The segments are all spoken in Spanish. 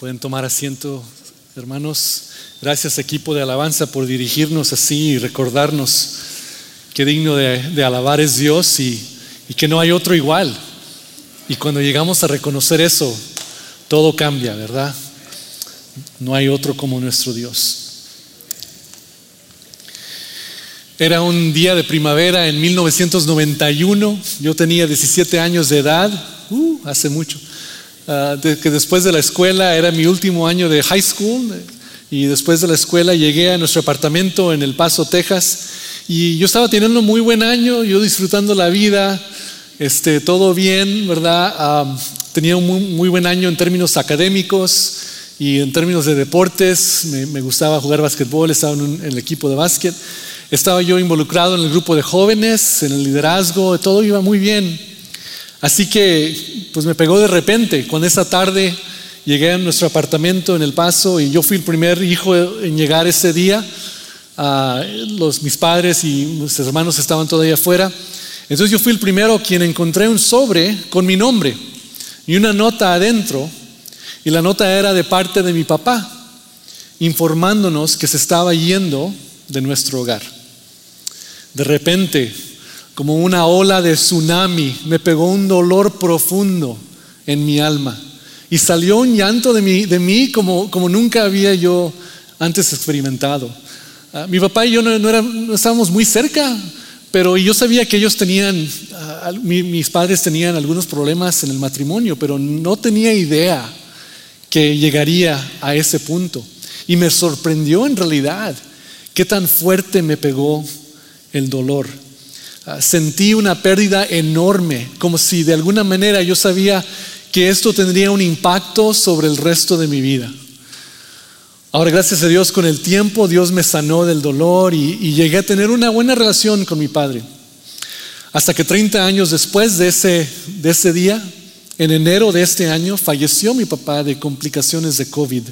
Pueden tomar asiento, hermanos. Gracias equipo de alabanza por dirigirnos así y recordarnos que digno de, alabar es Dios y, y que no hay otro igual. Y cuando llegamos a reconocer eso, todo cambia, ¿verdad? No hay otro como nuestro Dios. Era un día de primavera en 1991. Yo tenía 17 años de edad, uh, hace mucho. Ah, que después de la escuela era mi último año de high school y después de la escuela llegué a nuestro apartamento en El Paso, Texas y yo estaba teniendo un muy buen año, yo disfrutando la vida, este, todo bien, ¿verdad? Ah, tenía un muy, buen año en términos académicos y en términos de deportes, me, gustaba jugar básquetbol, estaba en, el equipo de básquet, estaba yo involucrado en el grupo de jóvenes, en el liderazgo, todo iba muy bien. Así que, pues me pegó de repente, cuando esa tarde llegué a nuestro apartamento en El Paso y yo fui el primer hijo en llegar ese día. Ah, los, mis padres y mis hermanos estaban todavía afuera. Entonces yo fui el primero quien encontré un sobre con mi nombre y una nota adentro. Y la nota era de parte de mi papá, informándonos que se estaba yendo de nuestro hogar. De repente como una ola de tsunami, me pegó un dolor profundo en mi alma. Y salió un llanto de mí, de mí como, como nunca había yo antes experimentado. Ah, mi papá y yo no, no, estábamos muy cerca, pero yo sabía que ellos tenían, ah, mis padres tenían algunos problemas en el matrimonio, pero no tenía idea que llegaría a ese punto. Y me sorprendió en realidad qué tan fuerte me pegó el dolor. Ah, sentí una pérdida enorme, como si de alguna manera yo sabía que esto tendría un impacto sobre el resto de mi vida. Ahora, gracias a Dios, con el tiempo Dios me sanó del dolor y, llegué a tener una buena relación con mi padre. Hasta que 30 años después de ese, de ese día, en enero de este año, falleció mi papá de complicaciones de COVID.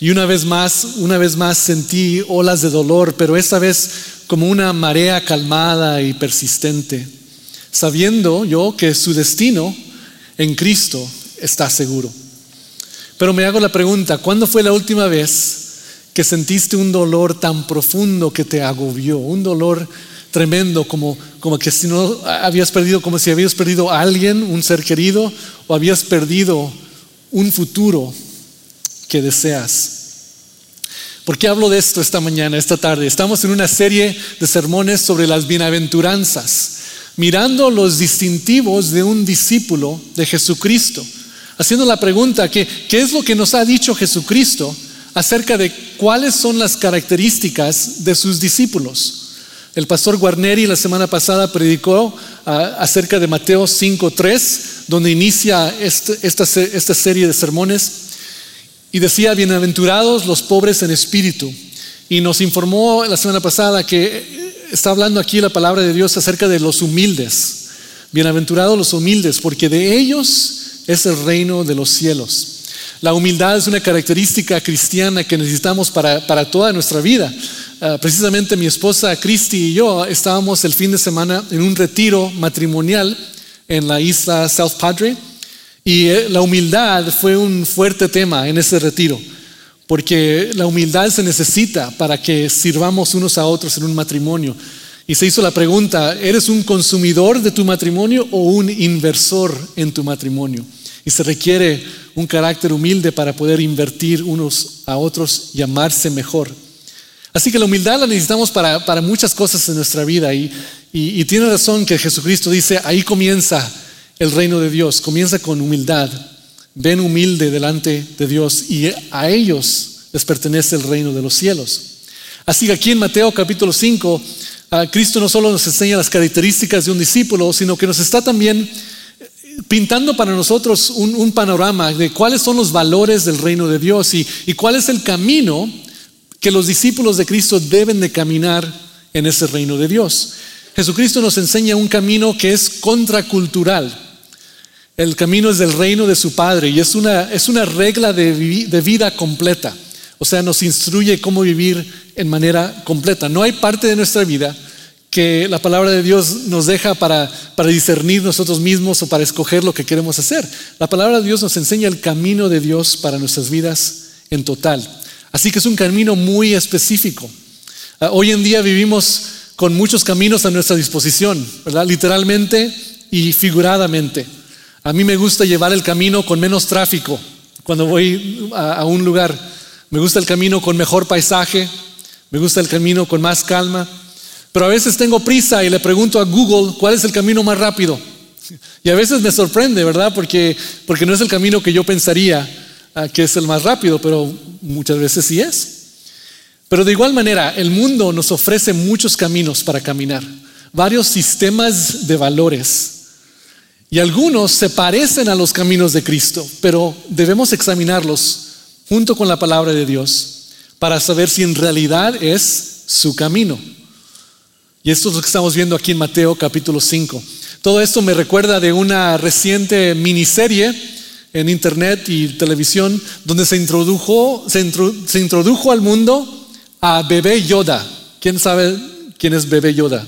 Y una vez más, una vez más sentí olas de dolor, pero esta vez como una marea calmada y persistente, sabiendo yo que su destino en Cristo está seguro. Pero me hago la pregunta, ¿cuándo fue la última vez que sentiste un dolor tan profundo que te agobió? Un dolor tremendo como, como que si no habías perdido, como si habías perdido a alguien, un ser querido, o habías perdido un futuro que deseas. ¿Por qué hablo de esto esta mañana, esta tarde? Estamos en una serie de sermones sobre las bienaventuranzas, mirando los distintivos de un discípulo de Jesucristo, haciendo la pregunta, ¿qué, ¿qué es lo que nos ha dicho Jesucristo acerca de cuáles son las características de sus discípulos? El pastor Guarneri la semana pasada predicó ah, acerca de Mateo 5.3, donde inicia este, esta, esta serie de sermones. Y decía, bienaventurados los pobres en espíritu. Y nos informó la semana pasada que está hablando aquí la palabra de Dios acerca de los humildes. Bienaventurados los humildes, porque de ellos es el reino de los cielos. La humildad es una característica cristiana que necesitamos para, para toda nuestra vida. Ah, precisamente mi esposa Christy y yo estábamos el fin de semana en un retiro matrimonial en la isla South Padre y eh, la humildad fue un fuerte tema en ese retiro, porque la humildad se necesita para que sirvamos unos a otros en un matrimonio. Y se hizo la pregunta, ¿eres un consumidor de tu matrimonio o un inversor en tu matrimonio? Y se requiere un carácter humilde para poder invertir unos a otros y amarse mejor. Así que la humildad la necesitamos para, muchas cosas en nuestra vida y, y tiene razón que Jesucristo dice, ahí comienza el reino de Dios. Comienza con humildad. Ven humilde delante de Dios y a ellos les pertenece el reino de los cielos. Así que aquí en Mateo capítulo 5, Cristo no solo nos enseña las características de un discípulo, sino que nos está también pintando para nosotros un, panorama de cuáles son los valores del reino de Dios y, y cuál es el camino que los discípulos de Cristo deben de caminar en ese reino de Dios. Jesucristo nos enseña un camino que es contracultural. El camino es del reino de su Padre y es una, es una regla de, de vida completa. O sea, nos instruye cómo vivir en manera completa. No hay parte de nuestra vida que la palabra de Dios nos deja para, para discernir nosotros mismos o para escoger lo que queremos hacer. La palabra de Dios nos enseña el camino de Dios para nuestras vidas en total. Así que es un camino muy específico. Ah, hoy en día vivimos con muchos caminos a nuestra disposición, ¿verdad? Literalmente y figuradamente. A mí me gusta llevar el camino con menos tráfico cuando voy a, un lugar. Me gusta el camino con mejor paisaje, me gusta el camino con más calma. Pero a veces tengo prisa y le pregunto a Google cuál es el camino más rápido. Y a veces me sorprende, ¿verdad? Porque, porque no es el camino que yo pensaría ah, que es el más rápido, pero muchas veces sí es. Pero de igual manera, el mundo nos ofrece muchos caminos para caminar, varios sistemas de valores y algunos se parecen a los caminos de Cristo, pero debemos examinarlos junto con la palabra de Dios para saber si en realidad es su camino. Y esto es lo que estamos viendo aquí en Mateo capítulo 5. Todo esto me recuerda de una reciente miniserie en internet y televisión donde se introdujo, se, introdujo al mundo a Bebé Yoda. ¿Quién sabe quién es Bebé Yoda?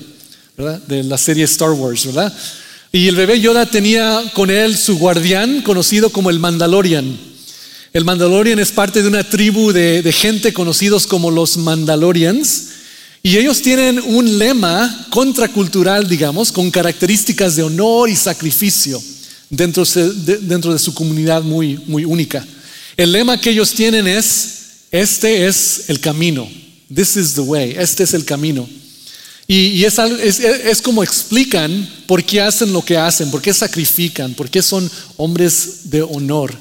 De la serie Star Wars, ¿verdad? Y el bebé Yoda tenía con él su guardián conocido como el Mandalorian. El Mandalorian es parte de una tribu de, gente conocidos como los Mandalorians. Y ellos tienen un lema contracultural, digamos, con características de honor y sacrificio dentro de, dentro de su comunidad muy, muy única. El lema que ellos tienen es, este es el camino. This is the way. Este es el camino. Y, es, como explican por qué hacen lo que hacen, por qué sacrifican, por qué son hombres de honor.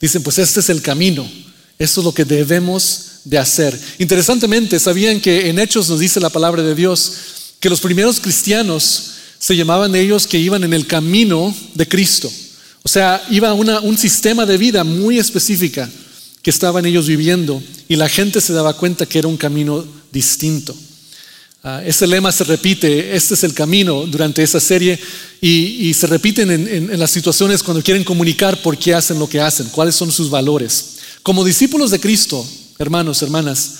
Dicen, pues este es el camino, esto es lo que debemos de hacer. Interesantemente, sabían que en Hechos nos dice la palabra de Dios que los primeros cristianos se llamaban ellos que iban en el camino de Cristo. O sea, iba una, un sistema de vida muy específica que estaban ellos viviendo y la gente se daba cuenta que era un camino distinto. Uh, ese lema se repite, este es el camino durante esa serie y, se repiten en, las situaciones cuando quieren comunicar por qué hacen lo que hacen, cuáles son sus valores. Como discípulos de Cristo, hermanos, hermanas,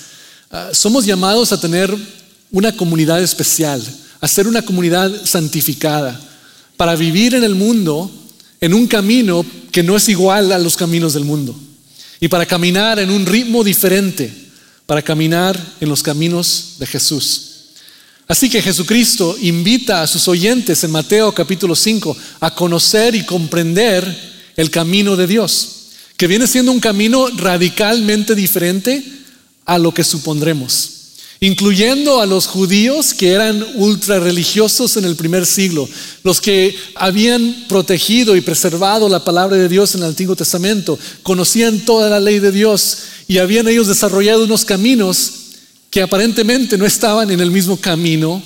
ah, somos llamados a tener una comunidad especial, a ser una comunidad santificada, para vivir en el mundo en un camino que no es igual a los caminos del mundo y para caminar en un ritmo diferente, para caminar en los caminos de Jesús. Así que Jesucristo invita a sus oyentes en Mateo capítulo 5 a conocer y comprender el camino de Dios, que viene siendo un camino radicalmente diferente a lo que supondremos, incluyendo a los judíos que eran ultra religiosos en el primer siglo, los que habían protegido y preservado la palabra de Dios en el Antiguo Testamento, conocían toda la ley de Dios y habían ellos desarrollado unos caminos que aparentemente no estaban en el mismo camino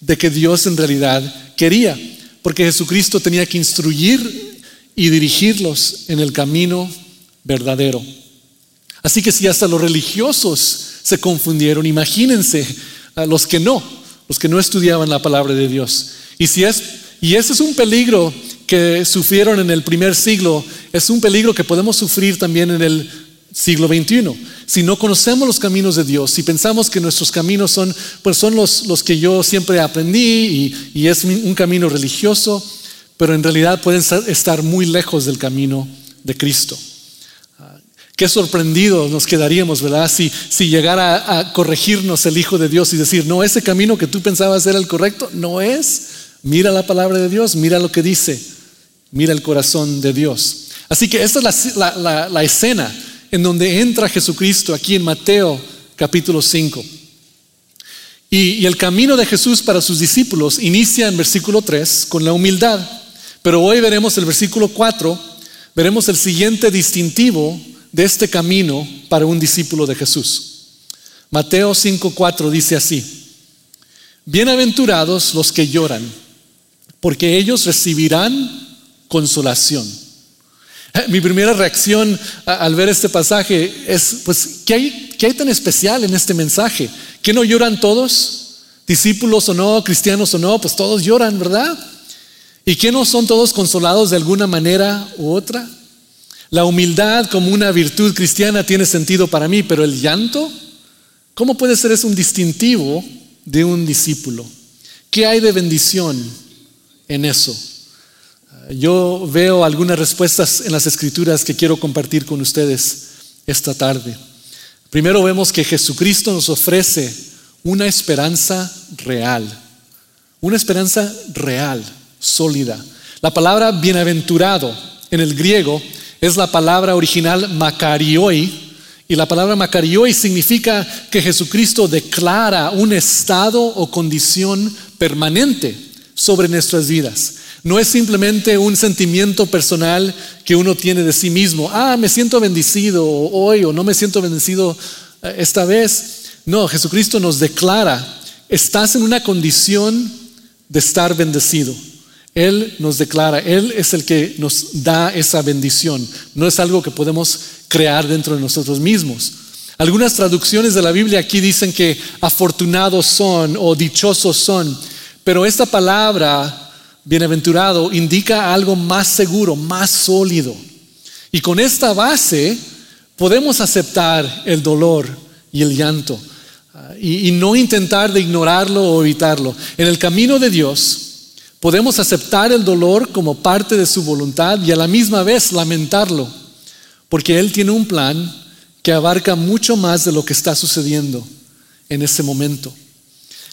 de que Dios en realidad quería, porque Jesucristo tenía que instruir y dirigirlos en el camino verdadero. Así que si hasta los religiosos se confundieron, imagínense a los que no, los que no estudiaban la palabra de Dios. Y si es y ese es un peligro que sufrieron en el primer siglo, es un peligro que podemos sufrir también en el siglo XXI. Si no conocemos los caminos de Dios, si pensamos que nuestros caminos son, pues son los, los que yo siempre aprendí y, es un camino religioso, pero en realidad pueden estar muy lejos del camino de Cristo. Ah, qué sorprendidos nos quedaríamos, ¿verdad? Si, si llegara a corregirnos el Hijo de Dios y decir, no, ese camino que tú pensabas era el correcto, no es. Mira la palabra de Dios, mira lo que dice, mira el corazón de Dios. Así que esta es la, la escena en donde entra Jesucristo aquí en Mateo capítulo 5. Y, el camino de Jesús para sus discípulos inicia en versículo 3 con la humildad. Pero hoy veremos el versículo 4, veremos el siguiente distintivo de este camino para un discípulo de Jesús. Mateo 5:4 dice así: Bienaventurados los que lloran, porque ellos recibirán consolación. Mi primera reacción al ver este pasaje es, pues, ¿qué hay, ¿qué hay tan especial en este mensaje? ¿Que no lloran todos? Discípulos o no, cristianos o no, pues todos lloran, ¿verdad? ¿Y que no son todos consolados de alguna manera u otra? La humildad como una virtud cristiana tiene sentido para mí, pero el llanto, ¿cómo puede ser eso un distintivo de un discípulo? ¿Qué hay de bendición en eso? Yo veo algunas respuestas en las escrituras que quiero compartir con ustedes esta tarde. Primero vemos que Jesucristo nos ofrece una esperanza real, una esperanza real, sólida. La palabra bienaventurado en el griego es la palabra original makarioi, y la palabra makarioi significa que Jesucristo declara un estado o condición permanente sobre nuestras vidas. No es simplemente un sentimiento personal que uno tiene de sí mismo. Ah, me siento bendecido hoy o no me siento bendecido eh, esta vez. No, Jesucristo nos declara, estás en una condición de estar bendecido. Él nos declara, Él es el que nos da esa bendición. No es algo que podemos crear dentro de nosotros mismos. Algunas traducciones de la Biblia aquí dicen que afortunados son o dichosos son, pero esta palabra bienaventurado indica algo más seguro, más sólido. Y con esta base podemos aceptar el dolor y el llanto ah, y, no intentar de ignorarlo o evitarlo. En el camino de Dios podemos aceptar el dolor como parte de su voluntad y a la misma vez lamentarlo, porque Él tiene un plan que abarca mucho más de lo que está sucediendo en ese momento.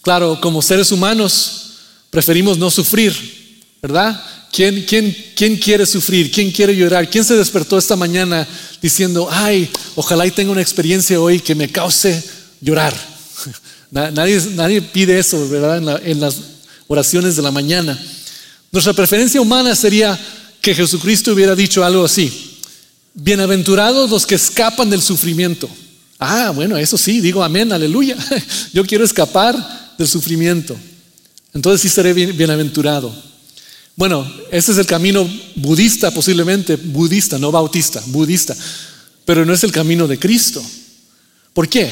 Claro, como seres humanos preferimos no sufrir, ¿verdad? ¿Quién, quiere sufrir? ¿Quién quiere llorar? ¿Quién se despertó esta mañana diciendo, ay, ojalá y tenga una experiencia hoy que me cause llorar? Nadie, nadie pide eso, ¿verdad? En, en las oraciones de la mañana. Nuestra preferencia humana sería que Jesucristo hubiera dicho algo así. Bienaventurados los que escapan del sufrimiento. Ah, bueno, eso sí, digo amén, aleluya. Yo quiero escapar del sufrimiento. Entonces sí seré bienaventurado. Bueno, ese es el camino budista posiblemente, budista, no bautista, budista, pero no es el camino de Cristo. ¿Por qué?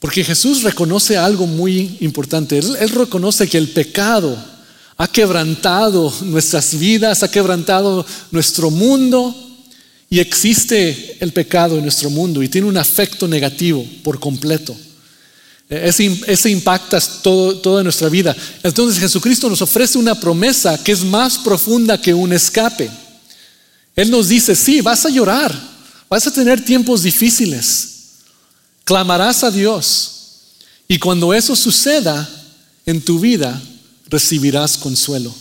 Porque Jesús reconoce algo muy importante. Él, él, reconoce que el pecado ha quebrantado nuestras vidas, ha quebrantado nuestro mundo y existe el pecado en nuestro mundo y tiene un afecto negativo por completo. Ese, impacta todo, toda nuestra vida. Entonces Jesucristo nos ofrece una promesa que es más profunda que un escape. Él nos dice, sí, vas a llorar, vas a tener tiempos difíciles, clamarás a Dios y cuando eso suceda en tu vida, recibirás consuelo.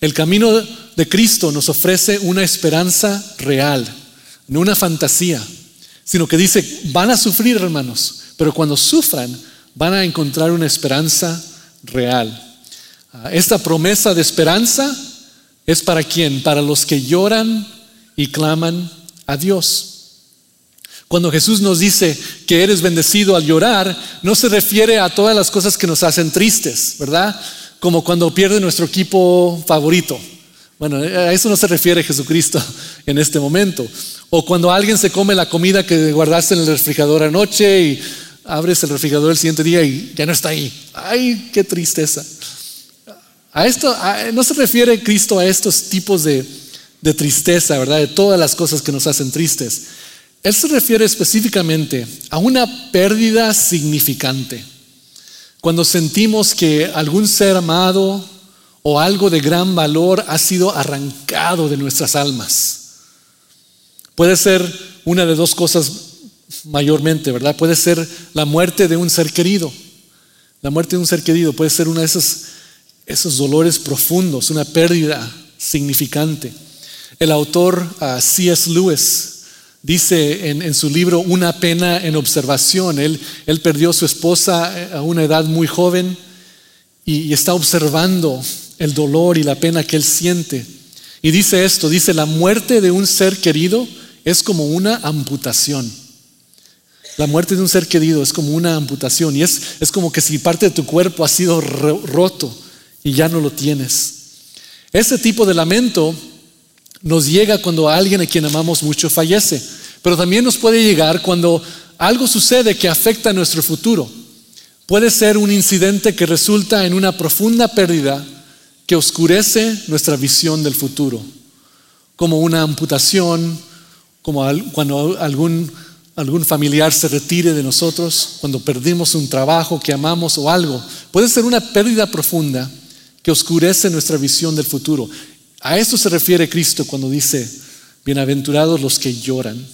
El camino de Cristo nos ofrece una esperanza real, no una fantasía, sino que dice, van a sufrir hermanos, pero cuando sufran van a encontrar una esperanza real. Ah, esta promesa de esperanza es para quién? Para los que lloran y claman a Dios. Cuando Jesús nos dice que eres bendecido al llorar, no se refiere a todas las cosas que nos hacen tristes, ¿verdad? Como cuando pierde nuestro equipo favorito. Bueno, a eso no se refiere Jesucristo en este momento. O cuando alguien se come la comida que guardaste en el refrigerador anoche y abres el refrigerador el siguiente día y ya no está ahí. Ay, qué tristeza. A esto no se refiere Cristo a estos tipos de, de tristeza, ¿verdad? De todas las cosas que nos hacen tristes. Él se refiere específicamente a una pérdida significante. Cuando sentimos que algún ser amado o algo de gran valor ha sido arrancado de nuestras almas. Puede ser una de dos cosas mayormente, ¿verdad? Puede ser la muerte de un ser querido. La muerte de un ser querido puede ser uno de esos, esos dolores profundos, una pérdida significante. El autor uh, C.S. Lewis dice en, su libro Una pena en observación, él, él perdió a su esposa eh, a una edad muy joven y está observando el dolor y la pena que él siente. Y dice esto, dice, la muerte de un ser querido es como una amputación. La muerte de un ser querido es como una amputación y es, es como que si parte de tu cuerpo ha sido roto y ya no lo tienes. Ese tipo de lamento nos llega cuando alguien a quien amamos mucho fallece, pero también nos puede llegar cuando algo sucede que afecta nuestro futuro. Puede ser un incidente que resulta en una profunda pérdida que oscurece nuestra visión del futuro, como una amputación, como cuando algún algún familiar se retire de nosotros, cuando perdimos un trabajo que amamos o algo. Puede ser una pérdida profunda que oscurece nuestra visión del futuro. A esto se refiere Cristo cuando dice, bienaventurados los que lloran.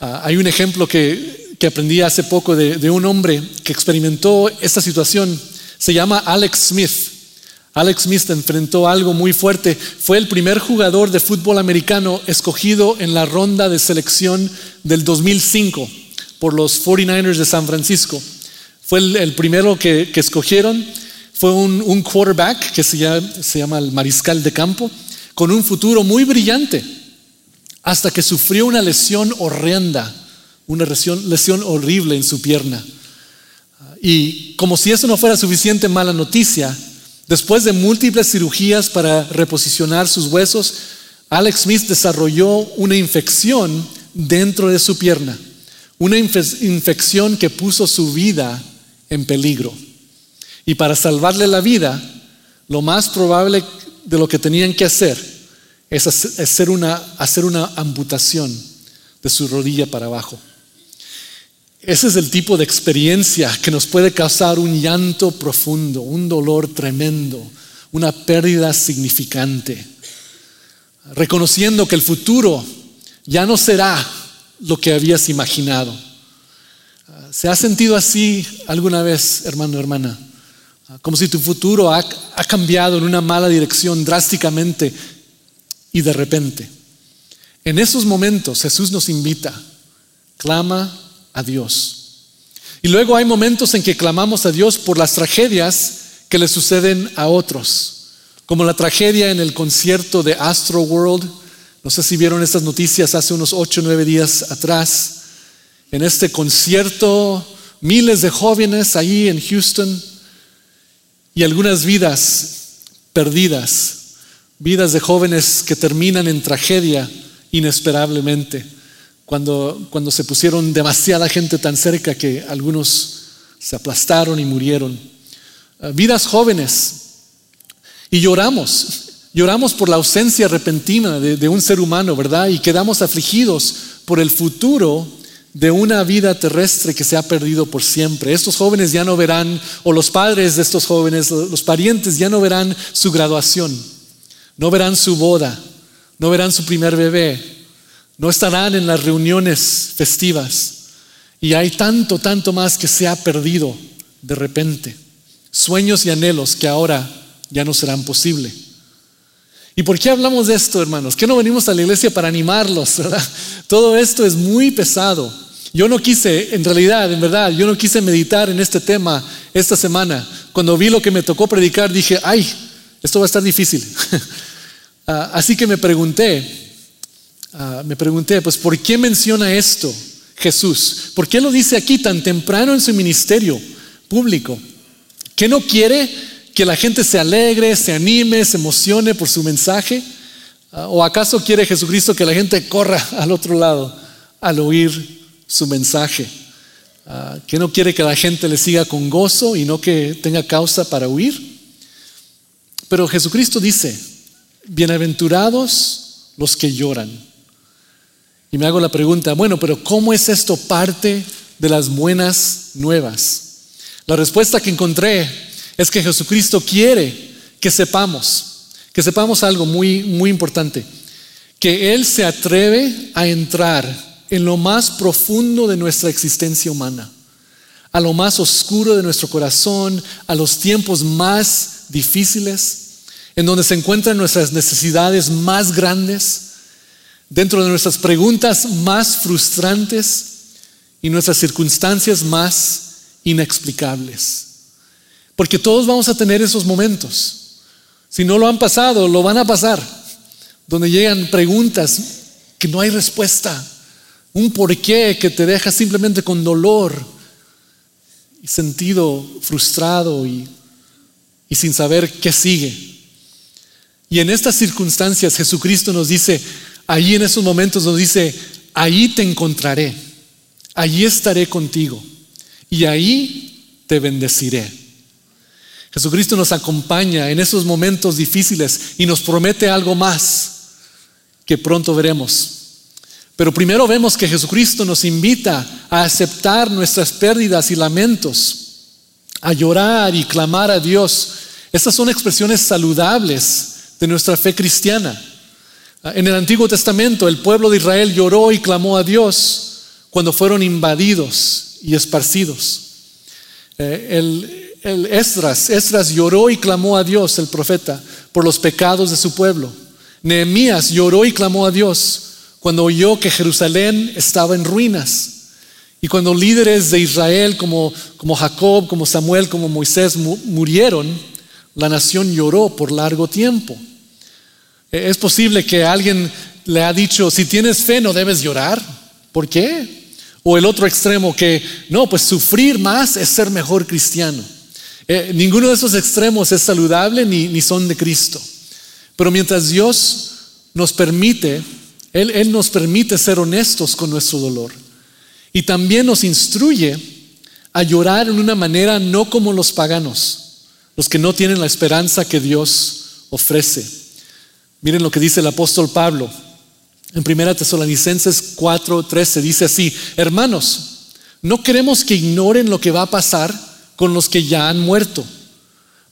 Ah, hay un ejemplo que, aprendí hace poco de un hombre que experimentó esta situación. Se llama Alex Smith. Alex Smith enfrentó algo muy fuerte. Fue el primer jugador de fútbol americano escogido en la ronda de selección del 2005 por los 49ers de San Francisco. Fue el, primero que, escogieron. Fue un, quarterback que se llama, se llama el mariscal de campo, con un futuro muy brillante, hasta que sufrió una lesión horrenda, una lesión, lesión horrible en su pierna. Y como si eso no fuera suficiente mala noticia, Después de múltiples cirugías para reposicionar sus huesos, Alex Smith desarrolló una infección dentro de su pierna, una infección que puso su vida en peligro. Y para salvarle la vida, lo más probable de lo que tenían que hacer es hacer una, amputación de su rodilla para abajo. Ese es el tipo de experiencia que nos puede causar un llanto profundo, un dolor tremendo, una pérdida significante. Reconociendo que el futuro ya no será lo que habías imaginado. ¿Se ha sentido así alguna vez, hermano, hermana? Como si tu futuro ha, ha cambiado en una mala dirección drásticamente y de repente. En esos momentos Jesús nos invita, clama a Dios. Y luego hay momentos en que clamamos a Dios por las tragedias que le suceden a otros, como la tragedia en el concierto de Astro World. No sé si vieron estas noticias hace unos ocho o nueve días atrás. En este concierto, miles de jóvenes ahí en Houston y algunas vidas perdidas, vidas de jóvenes que terminan en tragedia inesperablemente cuando, cuando se pusieron demasiada gente tan cerca que algunos se aplastaron y murieron. Ah, vidas jóvenes. Y lloramos, lloramos por la ausencia repentina de, de un ser humano, ¿verdad? Y quedamos afligidos por el futuro de una vida terrestre que se ha perdido por siempre. Estos jóvenes ya no verán, o los padres de estos jóvenes, los parientes ya no verán su graduación, no verán su boda, no verán su primer bebé, no estarán en las reuniones festivas. Y hay tanto, tanto más que se ha perdido de repente. Sueños y anhelos que ahora ya no serán posibles. ¿Y por qué hablamos de esto, hermanos? ¿Qué no venimos a la iglesia para animarlos? Todo esto es muy pesado. Yo no quise, en realidad, en verdad, yo no quise meditar en este tema esta semana. Cuando vi lo que me tocó predicar, dije, ay, esto va a estar difícil. Ah, así que me pregunté, Ah, me pregunté, pues, ¿por qué menciona esto Jesús? ¿Por qué lo dice aquí tan temprano en su ministerio público? ¿Que no quiere que la gente se alegre, se anime, se emocione por su mensaje? Ah, ¿O acaso quiere Jesucristo que la gente corra al otro lado al oír su mensaje? Ah, ¿Que no quiere que la gente le siga con gozo y no que tenga causa para huir? Pero Jesucristo dice, bienaventurados los que lloran y me hago la pregunta, bueno, pero ¿cómo es esto parte de las buenas nuevas? La respuesta que encontré es que Jesucristo quiere que sepamos, que sepamos algo muy, muy importante, que Él se atreve a entrar en lo más profundo de nuestra existencia humana, a lo más oscuro de nuestro corazón, a los tiempos más difíciles, en donde se encuentran nuestras necesidades más grandes dentro de nuestras preguntas más frustrantes y nuestras circunstancias más inexplicables. Porque todos vamos a tener esos momentos. Si no lo han pasado, lo van a pasar. Donde llegan preguntas que no hay respuesta. Un porqué que te deja simplemente con dolor y sentido frustrado y, y sin saber qué sigue. Y en estas circunstancias Jesucristo nos dice, Allí en esos momentos nos dice, ahí te encontraré, allí estaré contigo y ahí te bendeciré. Jesucristo nos acompaña en esos momentos difíciles y nos promete algo más que pronto veremos. Pero primero vemos que Jesucristo nos invita a aceptar nuestras pérdidas y lamentos, a llorar y clamar a Dios. Estas son expresiones saludables de nuestra fe cristiana. En el Antiguo Testamento el pueblo de Israel lloró y clamó a Dios cuando fueron invadidos y esparcidos. Eh, el, el Esdras, Esdras lloró y clamó a Dios, el profeta, por los pecados de su pueblo. Nehemías lloró y clamó a Dios cuando oyó que Jerusalén estaba en ruinas. Y cuando líderes de Israel como, como Jacob, como Samuel, como Moisés murieron, la nación lloró por largo tiempo. Eh, es posible que alguien le ha dicho, si tienes fe no debes llorar. ¿Por qué? O el otro extremo que, no, pues sufrir más es ser mejor cristiano. Eh, ninguno de esos extremos es saludable ni, ni son de Cristo. Pero mientras Dios nos permite, él, él nos permite ser honestos con nuestro dolor. Y también nos instruye a llorar en una manera no como los paganos, los que no tienen la esperanza que Dios ofrece. Miren lo que dice el apóstol Pablo. En 1 Tesalonicenses 4:13 dice así, hermanos, no queremos que ignoren lo que va a pasar con los que ya han muerto,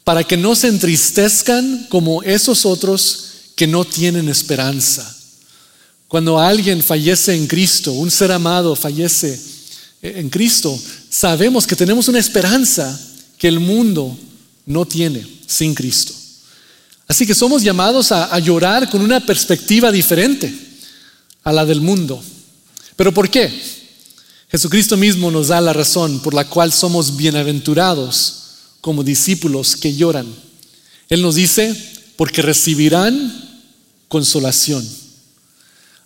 para que no se entristezcan como esos otros que no tienen esperanza. Cuando alguien fallece en Cristo, un ser amado fallece en Cristo, sabemos que tenemos una esperanza que el mundo no tiene sin Cristo. Así que somos llamados a, llorar con una perspectiva diferente a la del mundo. ¿Pero por qué? Jesucristo mismo nos da la razón por la cual somos bienaventurados como discípulos que lloran. Él nos dice, porque recibirán consolación.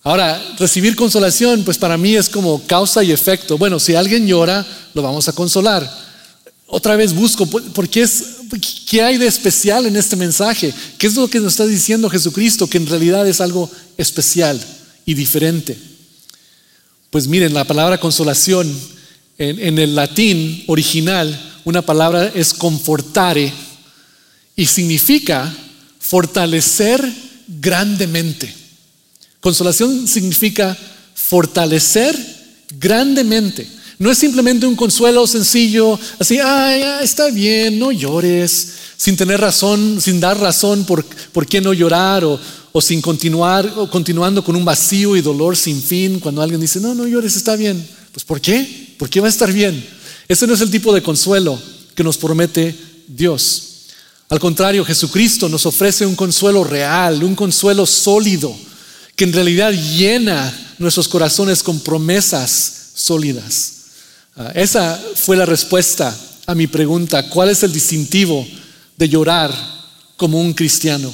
Ahora, recibir consolación, pues para mí es como causa y efecto. Bueno, si alguien llora, lo vamos a consolar. Otra vez busco, ¿por qué, es, ¿qué hay de especial en este mensaje? ¿Qué es lo que nos está diciendo Jesucristo? Que en realidad es algo especial y diferente. Pues miren, la palabra consolación en, en el latín original, una palabra es confortare y significa fortalecer grandemente. Consolación significa fortalecer grandemente. No es simplemente un consuelo sencillo, así, ay, está bien, no llores, sin tener razón, sin dar razón por, por qué no llorar o, o sin continuar, o continuando con un vacío y dolor sin fin cuando alguien dice, no, no llores, está bien. Pues ¿por qué? ¿Por qué va a estar bien? Ese no es el tipo de consuelo que nos promete Dios. Al contrario, Jesucristo nos ofrece un consuelo real, un consuelo sólido, que en realidad llena nuestros corazones con promesas sólidas. Ah, esa fue la respuesta a mi pregunta, ¿cuál es el distintivo de llorar como un cristiano?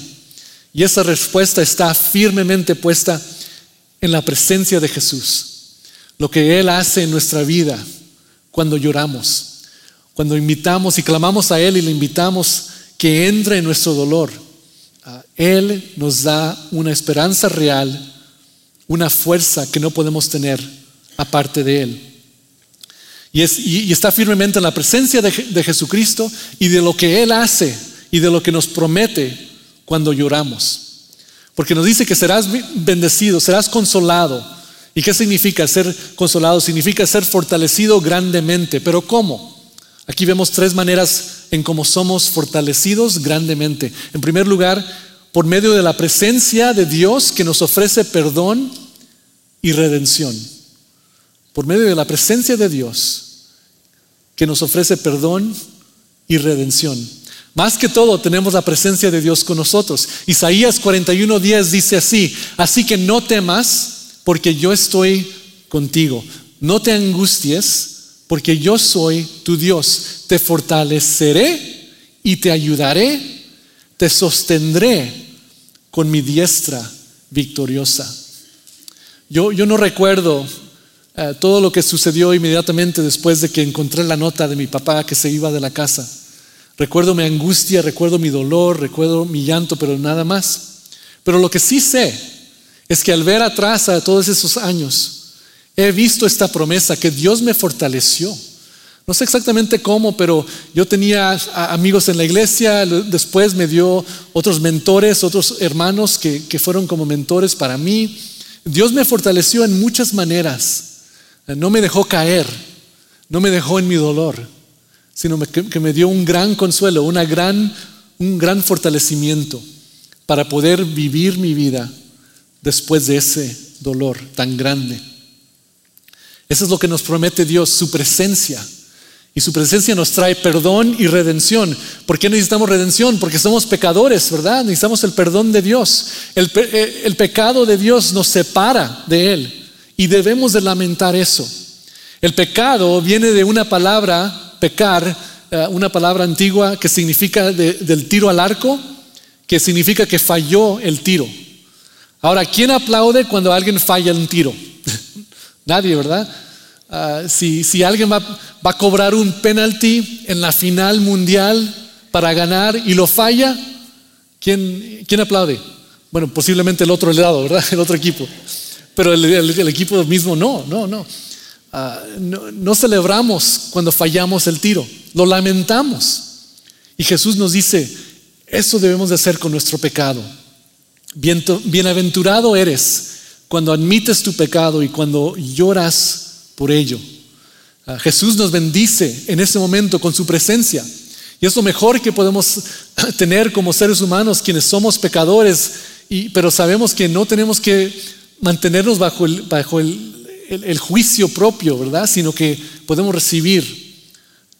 Y esa respuesta está firmemente puesta en la presencia de Jesús. Lo que Él hace en nuestra vida cuando lloramos, cuando invitamos y clamamos a Él y le invitamos que entre en nuestro dolor. Ah, Él nos da una esperanza real, una fuerza que no podemos tener aparte de Él. Y, está firmemente en la presencia de, de Jesucristo y de lo que Él hace y de lo que nos promete cuando lloramos. Porque nos dice que serás bendecido, serás consolado. ¿Y qué significa ser consolado? Significa ser fortalecido grandemente. ¿Pero cómo? Aquí vemos tres maneras en cómo somos fortalecidos grandemente. En primer lugar, por medio de la presencia de Dios que nos ofrece perdón y redención. Por medio de la presencia de Dios que nos ofrece perdón y redención. Más que todo tenemos la presencia de Dios con nosotros. Isaías 41:10 dice así, así que no temas porque yo estoy contigo. No te angusties porque yo soy tu Dios. Te fortaleceré y te ayudaré. Te sostendré con mi diestra victoriosa. Yo, yo no recuerdo eh, todo lo que sucedió inmediatamente después de que encontré la nota de mi papá que se iba de la casa. Recuerdo mi angustia, recuerdo mi dolor, recuerdo mi llanto, pero nada más. Pero lo que sí sé es que al ver atrás a todos esos años, he visto esta promesa que Dios me fortaleció. No sé exactamente cómo, pero yo tenía amigos en la iglesia, después me dio otros mentores, otros hermanos que, que fueron como mentores para mí. Dios me fortaleció en muchas maneras. No me dejó caer, no me dejó en mi dolor, sino que me dio un gran consuelo, una gran, un gran fortalecimiento para poder vivir mi vida después de ese dolor tan grande. Eso es lo que nos promete Dios, su presencia. Y su presencia nos trae perdón y redención. ¿Por qué necesitamos redención? Porque somos pecadores, ¿verdad? Necesitamos el perdón de Dios. El, eh, pecado de Dios nos separa de Él y debemos de lamentar eso. El pecado viene de una palabra, pecar, eh, una palabra antigua que significa del tiro al arco, que significa que falló el tiro. Ahora, ¿quién aplaude cuando alguien falla un tiro? Nadie, ¿verdad? Ah, si, alguien va, a cobrar un penalti en la final mundial para ganar y lo falla, ¿quién, quién aplaude? Bueno, posiblemente el otro lado, ¿verdad? El otro equipo. Pero el, equipo mismo no, no, no. Ah, no. No celebramos cuando fallamos el tiro, lo lamentamos. Y Jesús nos dice, eso debemos de hacer con nuestro pecado. Bienaventurado eres cuando admites tu pecado y cuando lloras por ello. Ah, Jesús nos bendice en ese momento con su presencia. Y es lo mejor que podemos tener como seres humanos, quienes somos pecadores, y, pero sabemos que no tenemos que mantenernos bajo, el, bajo el juicio propio, ¿verdad? Sino que podemos recibir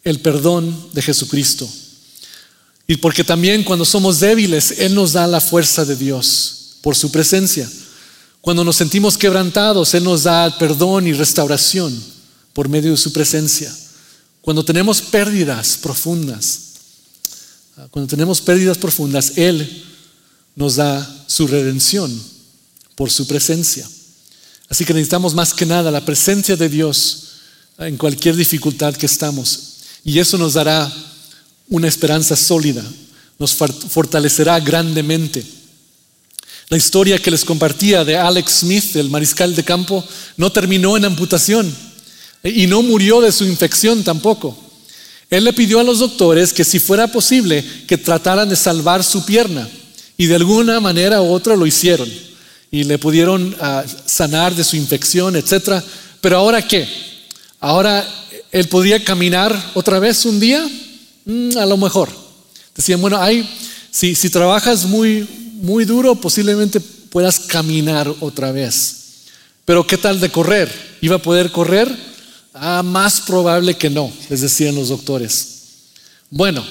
el perdón de Jesucristo. Y porque también cuando somos débiles, Él nos da la fuerza de Dios por su presencia. Cuando nos sentimos quebrantados, Él nos da perdón y restauración por medio de su presencia. Cuando tenemos pérdidas profundas, cuando tenemos pérdidas profundas, Él nos da su redención por su presencia. Así que necesitamos más que nada la presencia de Dios en cualquier dificultad que estamos. Y eso nos dará una esperanza sólida, nos fortalecerá grandemente. La historia que les compartía de Alex Smith, el mariscal de campo, no terminó en amputación y no murió de su infección tampoco. Él le pidió a los doctores que si fuera posible que trataran de salvar su pierna y de alguna manera u otra lo hicieron y le pudieron ah, sanar de su infección, etc. Pero ahora qué? Ahora él podría caminar otra vez un día, mm, a lo mejor. Decían, bueno, hay, si, si trabajas muy, muy duro, posiblemente puedas caminar otra vez. Pero ¿qué tal de correr? ¿Iba a poder correr? Ah, más probable que no, les decían los doctores. Bueno,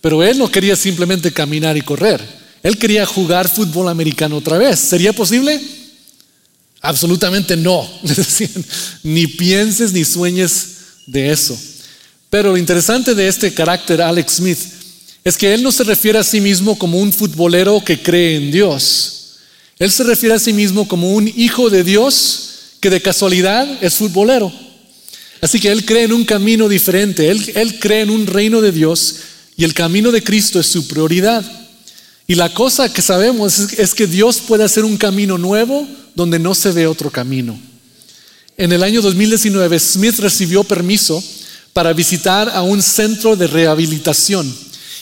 pero él no quería simplemente caminar y correr. Él quería jugar fútbol americano otra vez. ¿Sería posible? Absolutamente no. Ni pienses ni sueñes de eso. Pero lo interesante de este carácter, Alex Smith, es que él no se refiere a sí mismo como un futbolero que cree en Dios. Él se refiere a sí mismo como un hijo de Dios que de casualidad es futbolero. Así que él cree en un camino diferente, él, cree en un reino de Dios y el camino de Cristo es su prioridad. Y la cosa que sabemos es, que Dios puede hacer un camino nuevo donde no se ve otro camino. En el año 2019, Smith recibió permiso para visitar a un centro de rehabilitación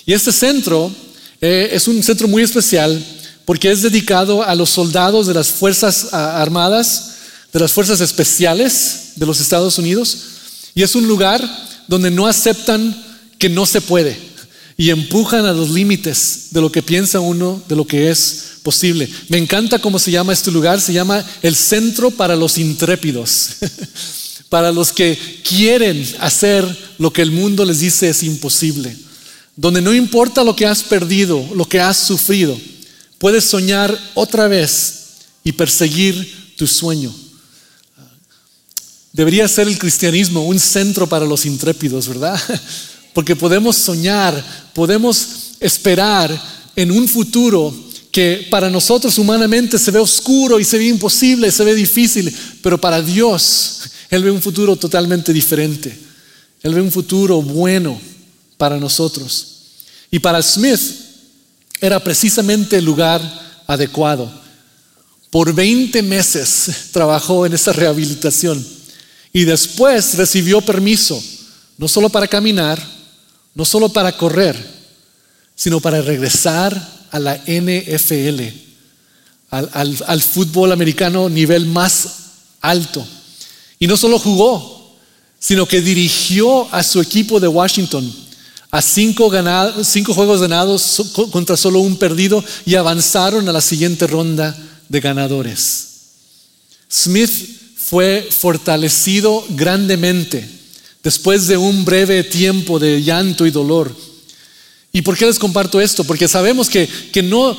y este centro eh, es un centro muy especial porque es dedicado a los soldados de las Fuerzas Armadas, de las Fuerzas Especiales de los Estados Unidos. Y es un lugar donde no aceptan que no se puede y empujan a los límites de lo que piensa uno, de lo que es posible. Me encanta cómo se llama este lugar, se llama el Centro para los Intrépidos, para los que quieren hacer lo que el mundo les dice es imposible donde no importa lo que has perdido, lo que has sufrido, puedes soñar otra vez y perseguir tu sueño. Debería ser el cristianismo un centro para los intrépidos, ¿verdad? Porque podemos soñar, podemos esperar en un futuro que para nosotros humanamente se ve oscuro y se ve imposible, se ve difícil, pero para Dios Él ve un futuro totalmente diferente. Él ve un futuro bueno para nosotros. Y para Smith era precisamente el lugar adecuado. Por 20 meses trabajó en esa rehabilitación y después recibió permiso, no solo para caminar, no solo para correr, sino para regresar a la NFL, al, fútbol americano nivel más alto. Y no solo jugó, sino que dirigió a su equipo de Washington a cinco, cinco juegos ganados contra solo un perdido y avanzaron a la siguiente ronda de ganadores. Smith fue fortalecido grandemente después de un breve tiempo de llanto y dolor. ¿Y por qué les comparto esto? Porque sabemos que, no,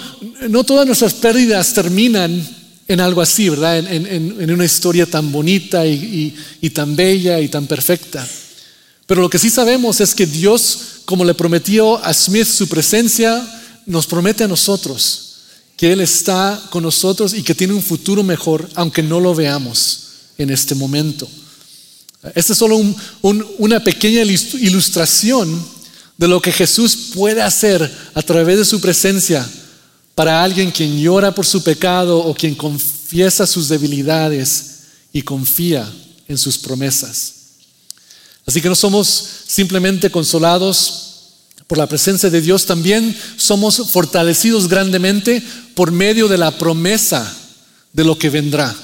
no, todas nuestras pérdidas terminan en algo así, ¿verdad? En, una historia tan bonita y, y tan bella y tan perfecta. Pero lo que sí sabemos es que Dios, como le prometió a Smith su presencia, nos promete a nosotros que Él está con nosotros y que tiene un futuro mejor, aunque no lo veamos en este momento. Esta es solo una pequeña ilustración de lo que Jesús puede hacer a través de su presencia para alguien quien llora por su pecado o quien confiesa sus debilidades y confía en sus promesas. Así que no somos simplemente consolados por la presencia de Dios, también somos fortalecidos grandemente por medio de la promesa de lo que vendrá.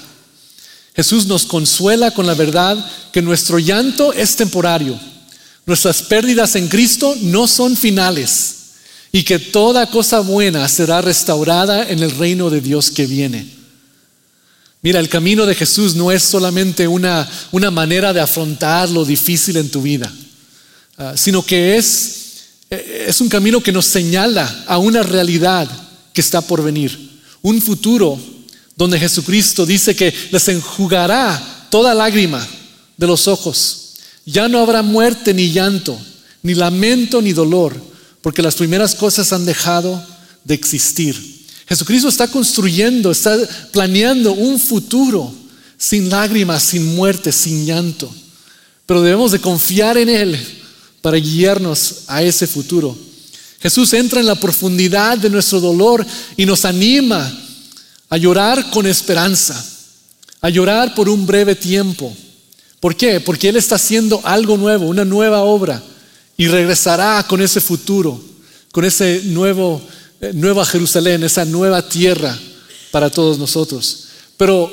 Jesús nos consuela con la verdad que nuestro llanto es temporario, nuestras pérdidas en Cristo no son finales y que toda cosa buena será restaurada en el reino de Dios que viene. Mira, el camino de Jesús no es solamente una, una manera de afrontar lo difícil en tu vida, ah, sino que es, es un camino que nos señala a una realidad que está por venir, un futuro donde Jesucristo dice que les enjugará toda lágrima de los ojos. Ya no habrá muerte ni llanto, ni lamento ni dolor, porque las primeras cosas han dejado de existir. Jesucristo está construyendo, está planeando un futuro sin lágrimas, sin muerte, sin llanto. Pero debemos de confiar en Él para guiarnos a ese futuro. Jesús entra en la profundidad de nuestro dolor y nos anima a llorar con esperanza, a llorar por un breve tiempo. ¿Por qué? Porque Él está haciendo algo nuevo, una nueva obra, y regresará con ese futuro, con ese nuevo, eh, nueva Jerusalén, esa nueva tierra para todos nosotros. Pero,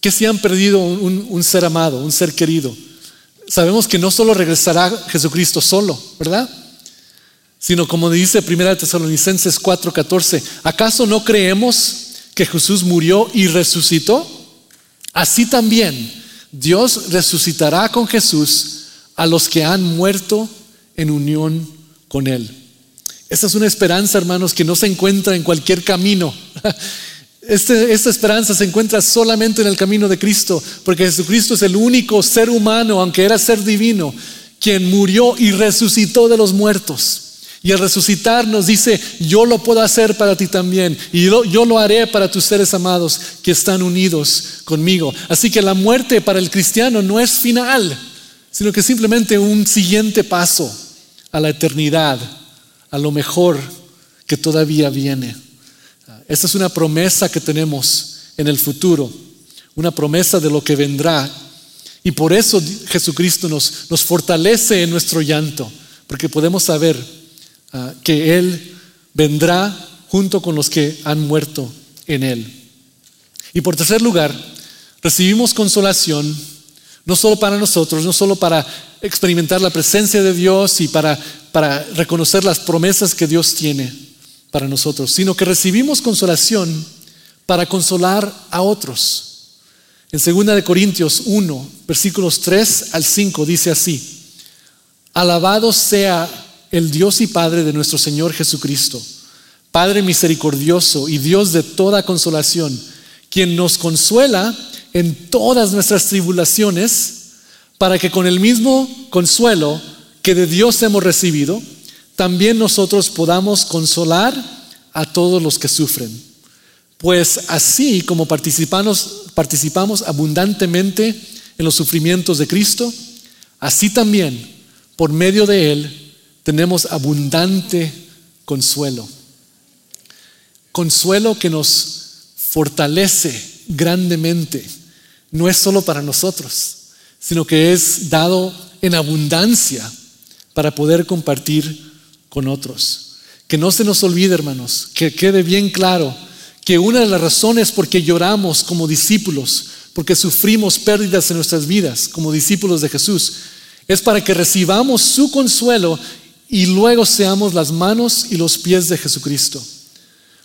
¿qué si han perdido un, un ser amado, un ser querido? Sabemos que no solo regresará Jesucristo solo, ¿verdad? Sino como dice 1 Tesalonicenses 4:14, ¿acaso no creemos que Jesús murió y resucitó, así también Dios resucitará con Jesús a los que han muerto en unión con Él. Esta es una esperanza, hermanos, que no se encuentra en cualquier camino. Este, esta esperanza se encuentra solamente en el camino de Cristo, porque Jesucristo es el único ser humano, aunque era ser divino, quien murió y resucitó de los muertos. Y al resucitar nos dice, yo lo puedo hacer para ti también. Y yo, lo haré para tus seres amados que están unidos conmigo. Así que la muerte para el cristiano no es final, sino que simplemente un siguiente paso a la eternidad, a lo mejor que todavía viene. Esta es una promesa que tenemos en el futuro, una promesa de lo que vendrá. Y por eso Jesucristo nos, nos fortalece en nuestro llanto, porque podemos saber Ah, que Él vendrá junto con los que han muerto en Él. Y por tercer lugar, recibimos consolación, no solo para nosotros, no solo para experimentar la presencia de Dios y para, para reconocer las promesas que Dios tiene para nosotros, sino que recibimos consolación para consolar a otros. En 2 de Corintios 1, versículos 3 al 5 dice así: Alabado sea el Dios y Padre de nuestro Señor Jesucristo, Padre misericordioso y Dios de toda consolación, quien nos consuela en todas nuestras tribulaciones, para que con el mismo consuelo que de Dios hemos recibido, también nosotros podamos consolar a todos los que sufren. Pues así como participamos, abundantemente en los sufrimientos de Cristo, así también por medio de Él tenemos abundante consuelo. Consuelo que nos fortalece grandemente. No es solo para nosotros, sino que es dado en abundancia para poder compartir con otros. Que no se nos olvide, hermanos, que quede bien claro que una de las razones por qué lloramos como discípulos, porque sufrimos pérdidas en nuestras vidas como discípulos de Jesús, es para que recibamos su consuelo y luego seamos las manos y los pies de Jesucristo,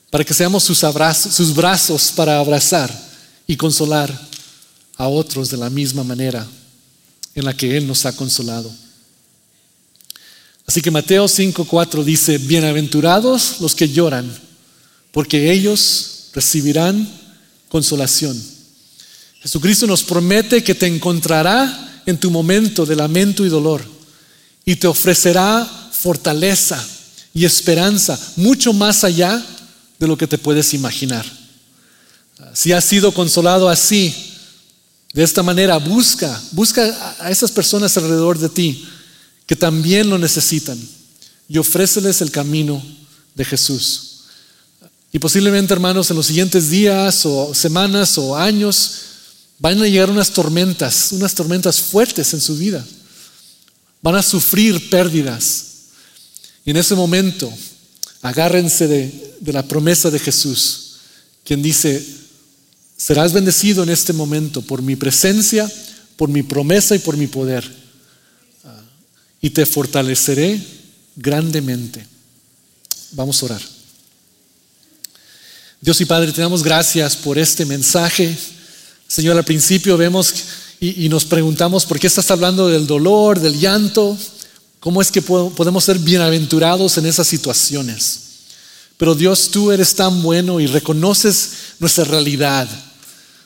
para que seamos sus, brazos para abrazar y consolar a otros de la misma manera en la que Él nos ha consolado. Así que Mateo 5:4 dice, bienaventurados los que lloran, porque ellos recibirán consolación. Jesucristo nos promete que te encontrará en tu momento de lamento y dolor y te ofrecerá fortaleza y esperanza mucho más allá de lo que te puedes imaginar. Si has sido consolado así, de esta manera, busca, busca a esas personas alrededor de ti que también lo necesitan y ofréceles el camino de Jesús. Y posiblemente, hermanos, en los siguientes días o semanas o años van a llegar unas tormentas, unas tormentas fuertes en su vida. Van a sufrir pérdidas. Y en ese momento, agárrense de, de la promesa de Jesús, quien dice, serás bendecido en este momento por mi presencia, por mi promesa y por mi poder y te fortaleceré grandemente. Vamos a orar. Dios y Padre, te damos gracias por este mensaje. Señor, al principio vemos y, nos preguntamos por qué estás hablando del dolor, del llanto, cómo es que podemos ser bienaventurados en esas situaciones. Pero Dios, tú eres tan bueno y reconoces nuestra realidad,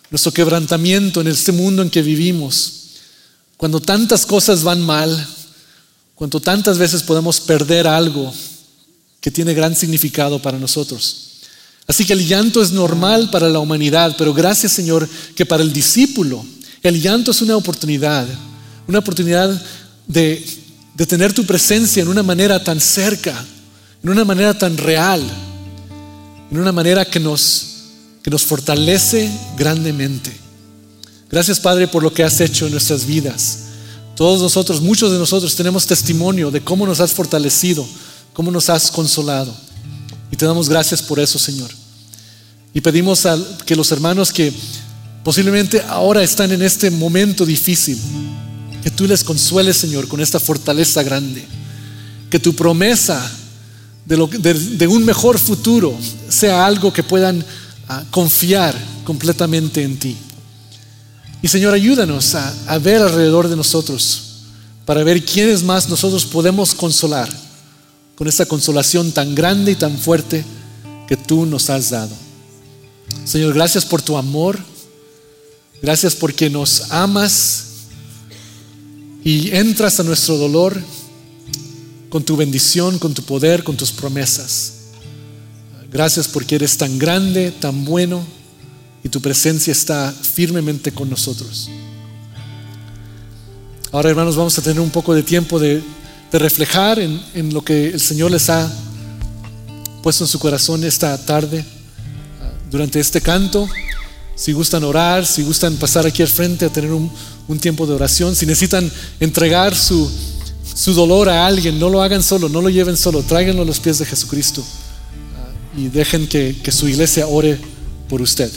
nuestro quebrantamiento en este mundo en que vivimos. Cuando tantas cosas van mal, cuando tantas veces podemos perder algo que tiene gran significado para nosotros. Así que el llanto es normal para la humanidad, pero gracias Señor que para el discípulo el llanto es una oportunidad, una oportunidad de, de tener tu presencia en una manera tan cerca, en una manera tan real, en una manera que nos, que nos fortalece grandemente. Gracias Padre por lo que has hecho en nuestras vidas. Todos nosotros, muchos de nosotros tenemos testimonio de cómo nos has fortalecido, cómo nos has consolado. Y te damos gracias por eso, Señor. Y pedimos a que los hermanos que posiblemente ahora están en este momento difícil, que tú les consueles, Señor, con esta fortaleza grande. Que tu promesa de, un mejor futuro sea algo que puedan ah, confiar completamente en ti. Y Señor, ayúdanos a, ver alrededor de nosotros para ver quiénes más nosotros podemos consolar con esta consolación tan grande y tan fuerte que tú nos has dado. Señor, gracias por tu amor. Gracias porque nos amas y entras a nuestro dolor con tu bendición, con tu poder, con tus promesas. Gracias porque eres tan grande, tan bueno y tu presencia está firmemente con nosotros. Ahora, hermanos, vamos a tener un poco de tiempo de, reflejar en, lo que el Señor les ha puesto en su corazón esta tarde ah, durante este canto. Si gustan orar, si gustan pasar aquí al frente a tener un, tiempo de oración, si necesitan entregar su, dolor a alguien, no lo hagan solo, no lo lleven solo, tráiganlo a los pies de Jesucristo ah, y dejen que, que su iglesia ore por usted.